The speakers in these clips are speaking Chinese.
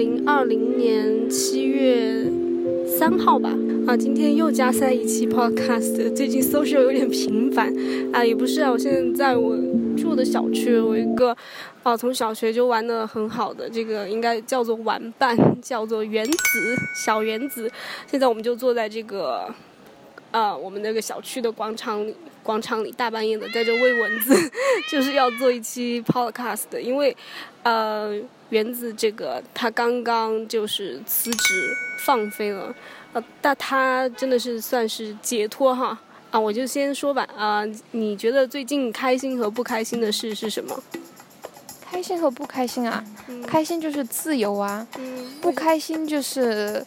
零二零年七月三号吧。啊，今天又加塞一期 podcast。最近 social 有点频繁啊，也不是啊，我现在在我住的小区，我一个啊从小学就玩的很好的这个应该叫做玩伴，叫做原子小原子。现在我们就坐在这个啊我们那个小区的广场里。广场里大半夜的在这喂蚊子，就是要做一期 podcast 的，因为，呃，原子这个他刚刚就是辞职放飞了，呃，但他真的是算是解脱哈。啊，我就先说吧。啊，你觉得最近开心和不开心的事是什么？开心和不开心啊，开心就是自由啊，不开心就是，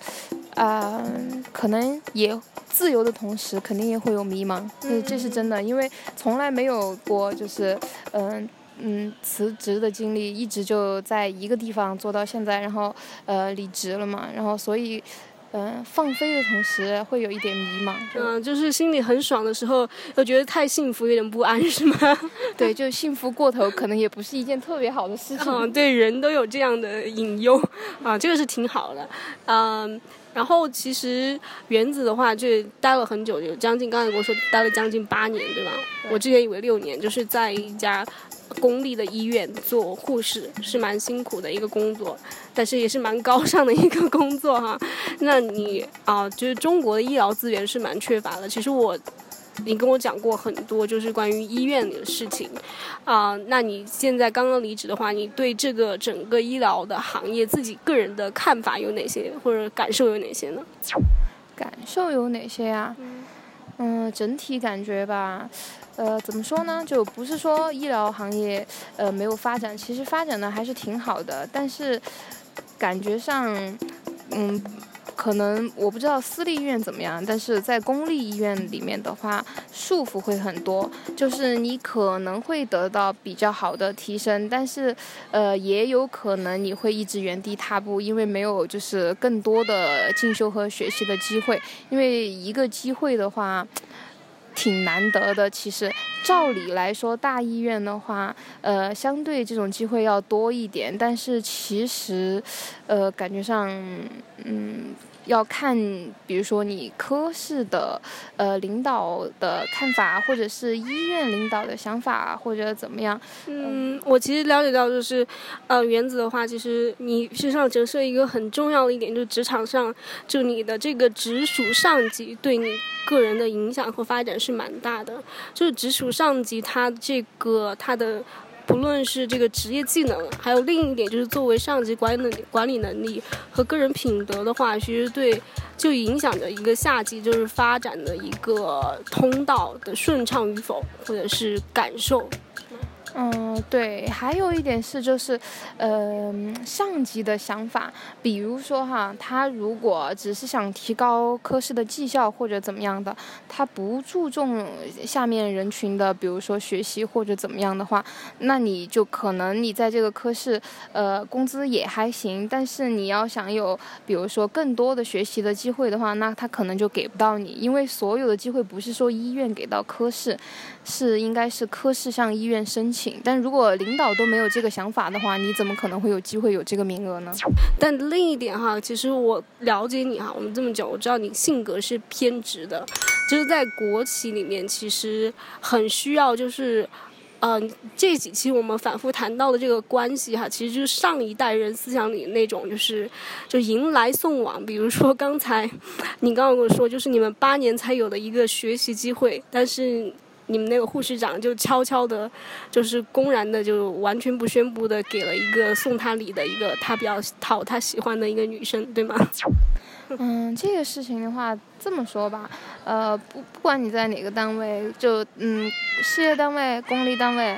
啊，可能也。自由的同时，肯定也会有迷茫，嗯，这是真的，因为从来没有过就是，嗯嗯辞职的经历，一直就在一个地方做到现在，然后呃离职了嘛，然后所以，嗯放飞的同时会有一点迷茫，嗯，就是心里很爽的时候，又觉得太幸福，有点不安，是吗？对，就幸福过头，可能也不是一件特别好的事情。嗯，对，人都有这样的隐忧，啊，这个是挺好的，嗯。然后其实原子的话就待了很久，有将近刚才跟我说待了将近八年，对吧？我之前以为六年，就是在一家公立的医院做护士，是蛮辛苦的一个工作，但是也是蛮高尚的一个工作哈。那你啊，就是中国的医疗资源是蛮缺乏的。其实我。你跟我讲过很多，就是关于医院里的事情，啊，那你现在刚刚离职的话，你对这个整个医疗的行业自己个人的看法有哪些，或者感受有哪些呢？感受有哪些呀？嗯，整体感觉吧，呃，怎么说呢？就不是说医疗行业呃没有发展，其实发展的还是挺好的，但是感觉上，嗯。可能我不知道私立医院怎么样，但是在公立医院里面的话，束缚会很多。就是你可能会得到比较好的提升，但是，呃，也有可能你会一直原地踏步，因为没有就是更多的进修和学习的机会。因为一个机会的话。挺难得的，其实照理来说，大医院的话，呃，相对这种机会要多一点。但是其实，呃，感觉上，嗯。要看，比如说你科室的呃领导的看法，或者是医院领导的想法，或者怎么样。嗯，我其实了解到，就是呃，原子的话，其实你身上折射一个很重要的一点，就是职场上，就你的这个直属上级对你个人的影响和发展是蛮大的。就是直属上级他这个他的。不论是这个职业技能，还有另一点就是作为上级管理管理能力和个人品德的话，其实对就影响着一个下级就是发展的一个通道的顺畅与否，或者是感受。嗯，对，还有一点是，就是，呃，上级的想法，比如说哈，他如果只是想提高科室的绩效或者怎么样的，他不注重下面人群的，比如说学习或者怎么样的话，那你就可能你在这个科室，呃，工资也还行，但是你要想有，比如说更多的学习的机会的话，那他可能就给不到你，因为所有的机会不是说医院给到科室。是应该是科室向医院申请，但如果领导都没有这个想法的话，你怎么可能会有机会有这个名额呢？但另一点哈，其实我了解你哈，我们这么久，我知道你性格是偏执的，就是在国企里面，其实很需要就是，嗯，这几期我们反复谈到的这个关系哈，其实就是上一代人思想里那种就是就迎来送往，比如说刚才你刚刚跟我说，就是你们八年才有的一个学习机会，但是。你们那个护士长就悄悄的，就是公然的，就完全不宣布的，给了一个送他礼的一个他比较讨他喜欢的一个女生，对吗？嗯，这个事情的话，这么说吧，呃，不不管你在哪个单位，就嗯，事业单位、公立单位。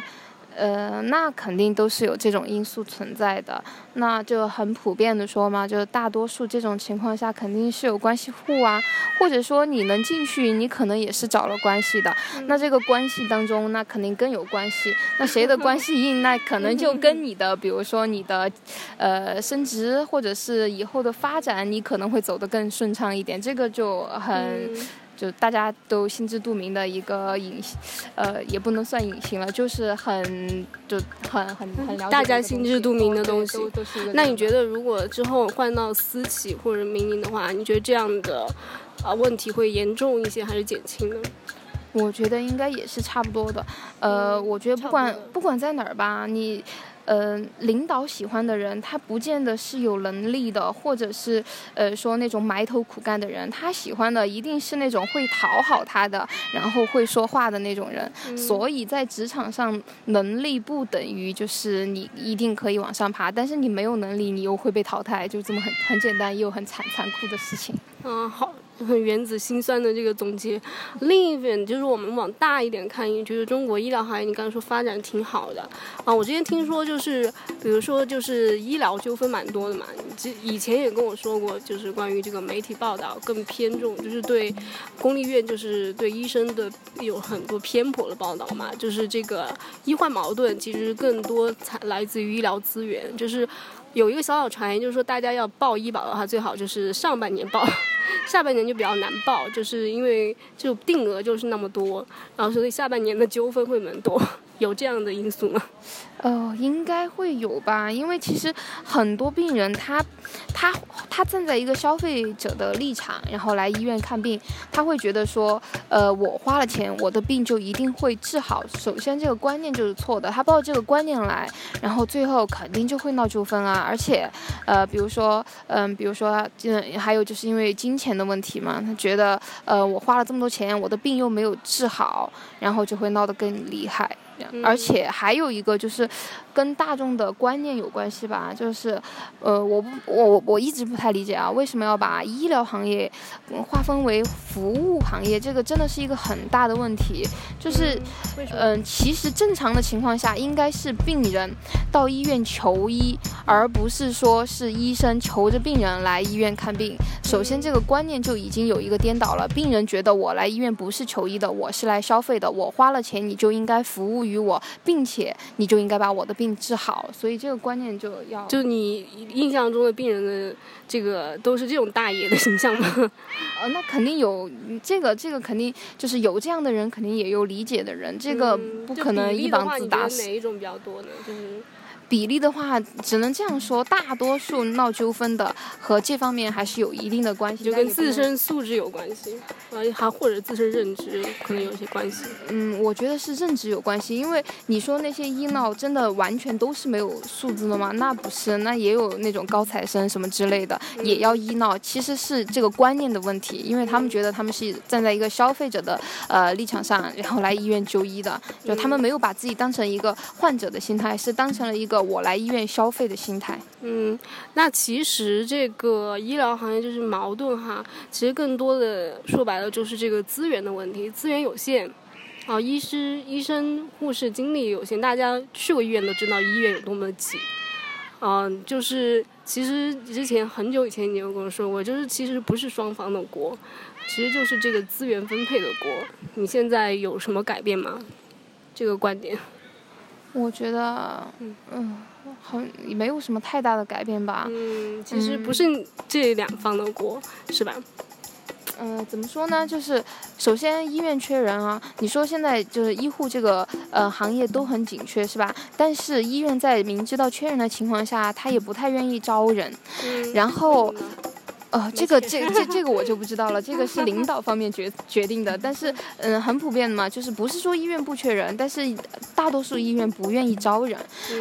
呃，那肯定都是有这种因素存在的，那就很普遍的说嘛，就是大多数这种情况下肯定是有关系户啊，或者说你能进去，你可能也是找了关系的，那这个关系当中，那肯定更有关系，那谁的关系硬，那可能就跟你的，比如说你的，呃，升职或者是以后的发展，你可能会走得更顺畅一点，这个就很。就大家都心知肚明的一个隐，呃，也不能算隐形了，就是很就很很很了解大家心知肚明的东西。那你觉得得如果之后换到私企或者民营的话，你觉得这样的啊问题会严重一些还是减轻呢？我觉得应该也是差不多的。呃，我觉得不管不管在哪儿吧，你。呃，领导喜欢的人，他不见得是有能力的，或者是呃说那种埋头苦干的人，他喜欢的一定是那种会讨好他的，然后会说话的那种人。所以在职场上，能力不等于就是你一定可以往上爬，但是你没有能力，你又会被淘汰，就这么很很简单又很残残酷的事情。嗯，好。原子心酸的这个总结，另一点就是我们往大一点看，也觉得中国医疗行业，你刚才说发展挺好的啊。我之前听说就是，比如说就是医疗纠纷蛮多的嘛，以以前也跟我说过，就是关于这个媒体报道更偏重，就是对公立医院就是对医生的有很多偏颇的报道嘛，就是这个医患矛盾其实更多才来自于医疗资源，就是有一个小小传言，就是说大家要报医保的话，最好就是上半年报。下半年就比较难报，就是因为就定额就是那么多，然后所以下半年的纠纷会蛮多，有这样的因素吗？呃，应该会有吧，因为其实很多病人他，他他站在一个消费者的立场，然后来医院看病，他会觉得说，呃，我花了钱，我的病就一定会治好。首先这个观念就是错的，他抱这个观念来，然后最后肯定就会闹纠纷啊。而且，呃，比如说，嗯，比如说，嗯，还有就是因为金钱的问题嘛，他觉得，呃，我花了这么多钱，我的病又没有治好，然后就会闹得更厉害。而且还有一个就是。跟大众的观念有关系吧，就是，呃，我不，我我一直不太理解啊，为什么要把医疗行业划分为服务行业？这个真的是一个很大的问题。就是，嗯，其实正常的情况下，应该是病人到医院求医，而不是说是医生求着病人来医院看病。首先，这个观念就已经有一个颠倒了。病人觉得我来医院不是求医的，我是来消费的。我花了钱，你就应该服务于我，并且你就应该把我的病。病治好，所以这个观念就要就你印象中的病人的这个都是这种大爷的形象吗？呃，那肯定有这个，这个肯定就是有这样的人，肯定也有理解的人，这个不可能一棒子打死。哪一种比较多呢？就是。比例的话，只能这样说，大多数闹纠纷的和这方面还是有一定的关系，就跟自身素质有关系，呃，还或者自身认知可能有些关系。嗯，我觉得是认知有关系，因为你说那些医闹真的完全都是没有素质的吗？那不是，那也有那种高材生什么之类的也要医闹，其实是这个观念的问题，因为他们觉得他们是站在一个消费者的呃立场上，然后来医院就医的，就他们没有把自己当成一个患者的心态，是当成了一个。我来医院消费的心态，嗯，那其实这个医疗行业就是矛盾哈，其实更多的说白了就是这个资源的问题，资源有限，啊，医师、医生、护士精力有限，大家去过医院都知道医院有多么挤，嗯，就是其实之前很久以前你有跟我说过，就是其实不是双方的锅，其实就是这个资源分配的锅，你现在有什么改变吗？这个观点？我觉得，嗯，好，没有什么太大的改变吧。嗯，其实不是这两方的锅，是吧？嗯，怎么说呢？就是首先医院缺人啊。你说现在就是医护这个呃行业都很紧缺，是吧？但是医院在明知道缺人的情况下，他也不太愿意招人。嗯。然后。哦，这个这这这个我就不知道了，这个是领导方面决决定的。但是，嗯，很普遍的嘛，就是不是说医院不缺人，但是大多数医院不愿意招人。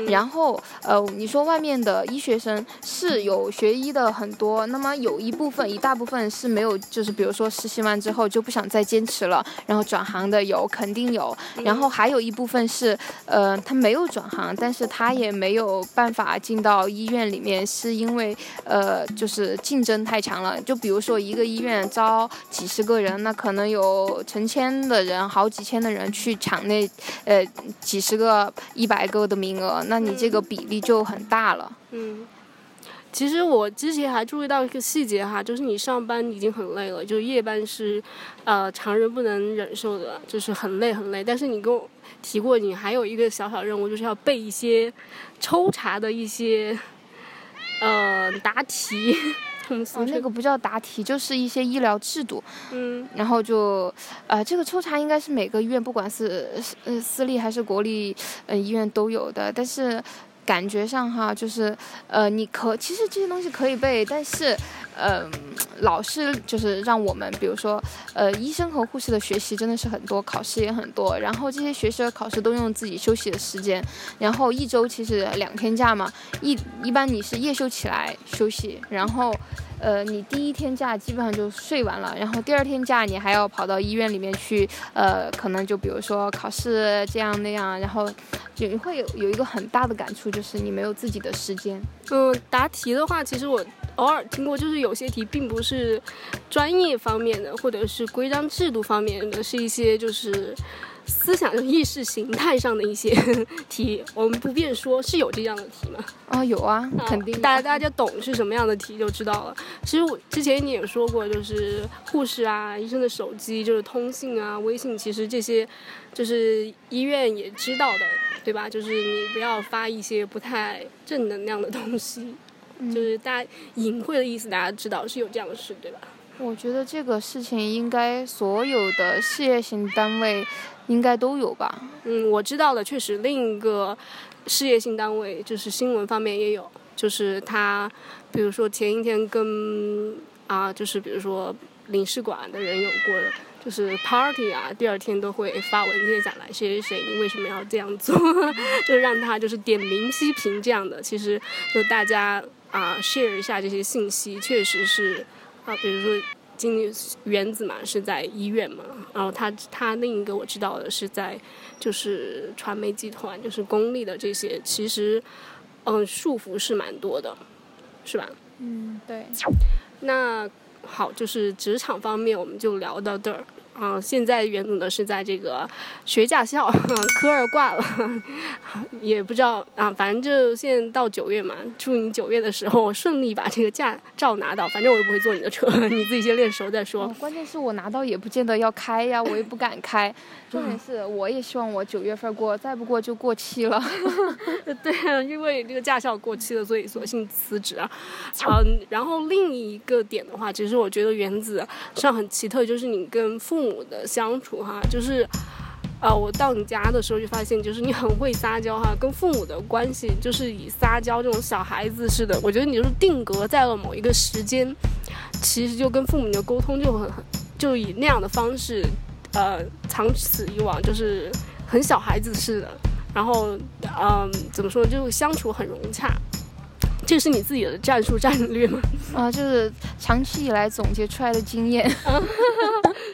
然后，呃，你说外面的医学生是有学医的很多，那么有一部分一大部分是没有，就是比如说实习完之后就不想再坚持了，然后转行的有肯定有。然后还有一部分是，呃，他没有转行，但是他也没有办法进到医院里面，是因为呃，就是竞争太。强了，就比如说一个医院招几十个人，那可能有成千的人、好几千的人去抢那呃几十个、一百个的名额，那你这个比例就很大了。嗯，其实我之前还注意到一个细节哈，就是你上班已经很累了，就夜班是呃常人不能忍受的，就是很累很累。但是你跟我提过，你还有一个小小任务，就是要背一些抽查的一些呃答题。哦，那个不叫答题，就是一些医疗制度。嗯，然后就，呃，这个抽查应该是每个医院，不管是呃私立还是国立呃医院都有的，但是。感觉上哈，就是，呃，你可其实这些东西可以背，但是，嗯，老师就是让我们，比如说，呃，医生和护士的学习真的是很多，考试也很多，然后这些学习和考试都用自己休息的时间，然后一周其实两天假嘛，一一般你是夜休起来休息，然后。呃，你第一天假基本上就睡完了，然后第二天假你还要跑到医院里面去，呃，可能就比如说考试这样那样，然后就会有有一个很大的感触，就是你没有自己的时间。嗯，答题的话，其实我偶尔听过，就是有些题并不是专业方面的，或者是规章制度方面的，是一些就是。思想意识形态上的一些 题，我们不便说，是有这样的题吗？啊，有啊，肯定。大家大家懂是什么样的题就知道了。其实我之前你也说过，就是护士啊、医生的手机，就是通信啊、微信，其实这些就是医院也知道的，对吧？就是你不要发一些不太正能量的东西，就是大家隐晦的意思，大家知道是有这样的事，对吧？我觉得这个事情应该所有的事业型单位。应该都有吧。嗯，我知道的确实，另一个事业性单位就是新闻方面也有，就是他，比如说前一天跟啊，就是比如说领事馆的人有过的，就是 party 啊，第二天都会发文件下来，谁谁谁，你为什么要这样做？就让他就是点名批评这样的。其实就大家啊 share 一下这些信息，确实是啊，比如说。经理原子嘛是在医院嘛，然后他他另一个我知道的是在，就是传媒集团，就是公立的这些，其实，嗯，束缚是蛮多的，是吧？嗯，对。那好，就是职场方面我们就聊到这儿。啊，现在原子呢是在这个学驾校，科二挂了，也不知道啊，反正就现在到九月嘛，祝你九月的时候顺利把这个驾照拿到。反正我又不会坐你的车，你自己先练熟再说。关键是我拿到也不见得要开呀，我也不敢开。重点是我也希望我九月份过，再不过就过期了。对啊，因为这个驾校过期了，所以索性辞职啊。嗯，然后另一个点的话，其实我觉得原子上很奇特，就是你跟父母的相处哈，就是，呃，我到你家的时候就发现，就是你很会撒娇哈，跟父母的关系就是以撒娇这种小孩子似的。我觉得你就是定格在了某一个时间，其实就跟父母的沟通就很很，就以那样的方式。呃，长此以往就是很小孩子似的，然后，嗯，怎么说，就相处很融洽。这是你自己的战术战略吗？啊，就是长期以来总结出来的经验。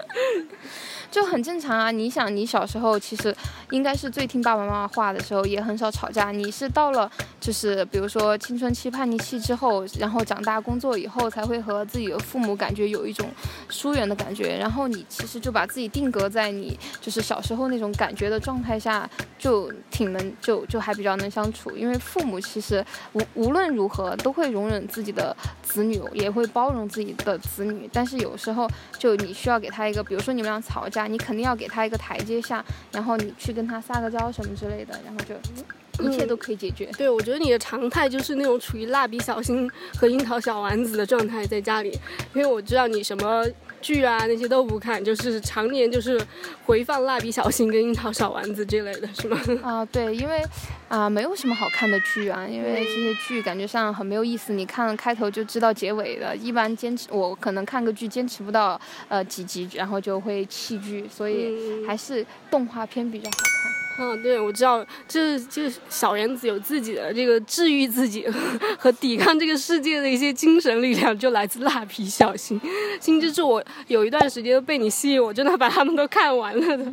就很正常啊！你想，你小时候其实应该是最听爸爸妈妈话的时候，也很少吵架。你是到了就是比如说青春期叛逆期之后，然后长大工作以后，才会和自己的父母感觉有一种疏远的感觉。然后你其实就把自己定格在你就是小时候那种感觉的状态下，就挺能就就还比较能相处。因为父母其实无无论如何都会容忍自己的子女，也会包容自己的子女。但是有时候就你需要给他一个，比如说你们俩吵架。你肯定要给他一个台阶下，然后你去跟他撒个娇什么之类的，然后就一切都可以解决。对，我觉得你的常态就是那种处于蜡笔小新和樱桃小丸子的状态在家里，因为我知道你什么。剧啊，那些都不看，就是常年就是回放蜡笔小新跟樱桃小丸子这类的，是吗？啊，对，因为啊，没有什么好看的剧啊，因为这些剧感觉上很没有意思，你看开头就知道结尾的，一般坚持我可能看个剧坚持不到呃几集，然后就会弃剧，所以还是动画片比较好看。嗯，对，我知道，就是就是小原子有自己的这个治愈自己和抵抗这个世界的一些精神力量，就来自蜡笔小新、新之助。我有一段时间被你吸引，我真的把他们都看完了的。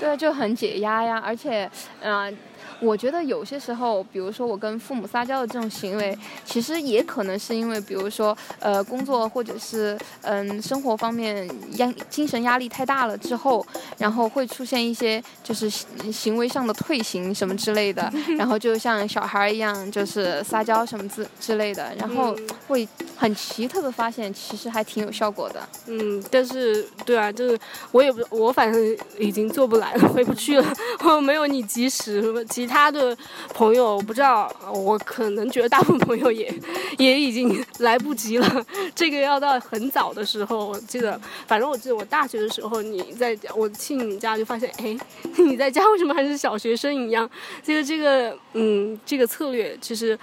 对，就很解压呀，而且，嗯。我觉得有些时候，比如说我跟父母撒娇的这种行为，其实也可能是因为，比如说，呃，工作或者是嗯生活方面压精神压力太大了之后，然后会出现一些就是行为上的退行什么之类的，然后就像小孩一样，就是撒娇什么之之类的，然后会很奇特的发现，其实还挺有效果的。嗯，但是对啊，就是我也不，我反正已经做不来了，回不去了。我没有你及时。他的朋友不知道，我可能觉得大部分朋友也也已经来不及了。这个要到很早的时候，我记得，反正我记得我大学的时候，你在我去你家就发现，哎，你在家为什么还是小学生一样？这个这个，嗯，这个策略其实，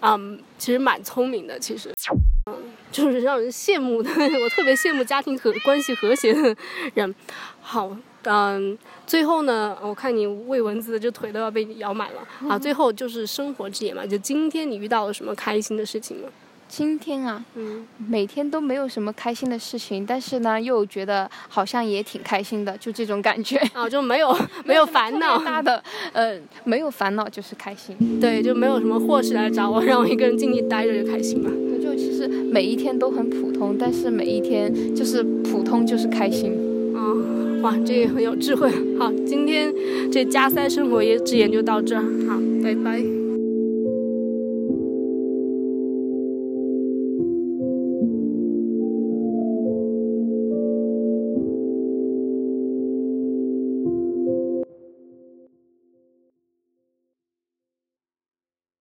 嗯，其实蛮聪明的，其实。就是让人羡慕的，我特别羡慕家庭和关系和谐的人。好，嗯，最后呢，我看你喂蚊子的这腿都要被你咬满了啊。最后就是生活之眼嘛，就今天你遇到了什么开心的事情吗？今天啊，嗯，每天都没有什么开心的事情，但是呢，又觉得好像也挺开心的，就这种感觉啊，就没有 没有烦恼大的，呃，没有烦恼就是开心，对，就没有什么祸事来找我，让我一个人静静待着就开心嘛。就其实每一天都很普通，但是每一天就是普通就是开心。啊，哇，这也很有智慧。好，今天这加塞生活也之言就到这儿，好，拜拜。